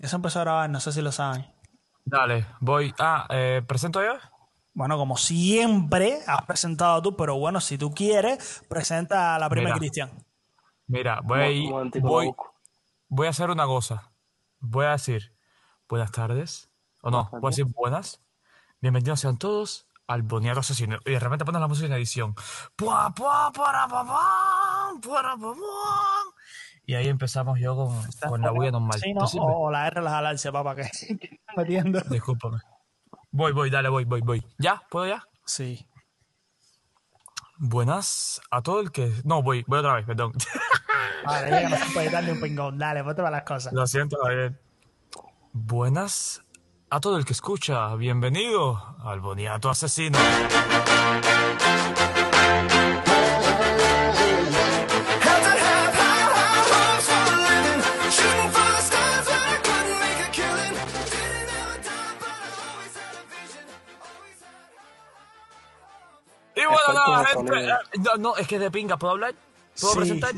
Eso empezó a grabar, no sé si lo saben. Dale, voy. Ah, eh, ¿presento yo? Bueno, como siempre has presentado tú, pero bueno, si tú quieres, presenta a la primera Mira. Cristian. Mira, voy, momentico, lo voy, a hacer una cosa. Voy a decir buenas tardes. O no, voy a decir buenas. Bienvenidos sean todos al Boniato Asesino. Y de repente pones la música en edición. Pua, pua, para, pa, pam, para, pa, pam. Y ahí empezamos yo con, con la bulla normal. Sí, ¿Te ¿no? O, la R las alarce, papá, que que está metiendo. Discúlpame. Voy, voy, dale, voy, voy, voy. ¿Ya? ¿Puedo ya? Sí. Buenas a todo el que... No, voy, voy otra vez, perdón. Vale, ya que no se puede darle un pingón. Dale, ponte para las cosas. Lo siento, Javier. Buenas a todo el que escucha. Bienvenido al Boniato Asesino. Y bueno, nada, gente. No, no, es que de pinga, ¿puedo hablar? ¿Puedo Sí, presentar?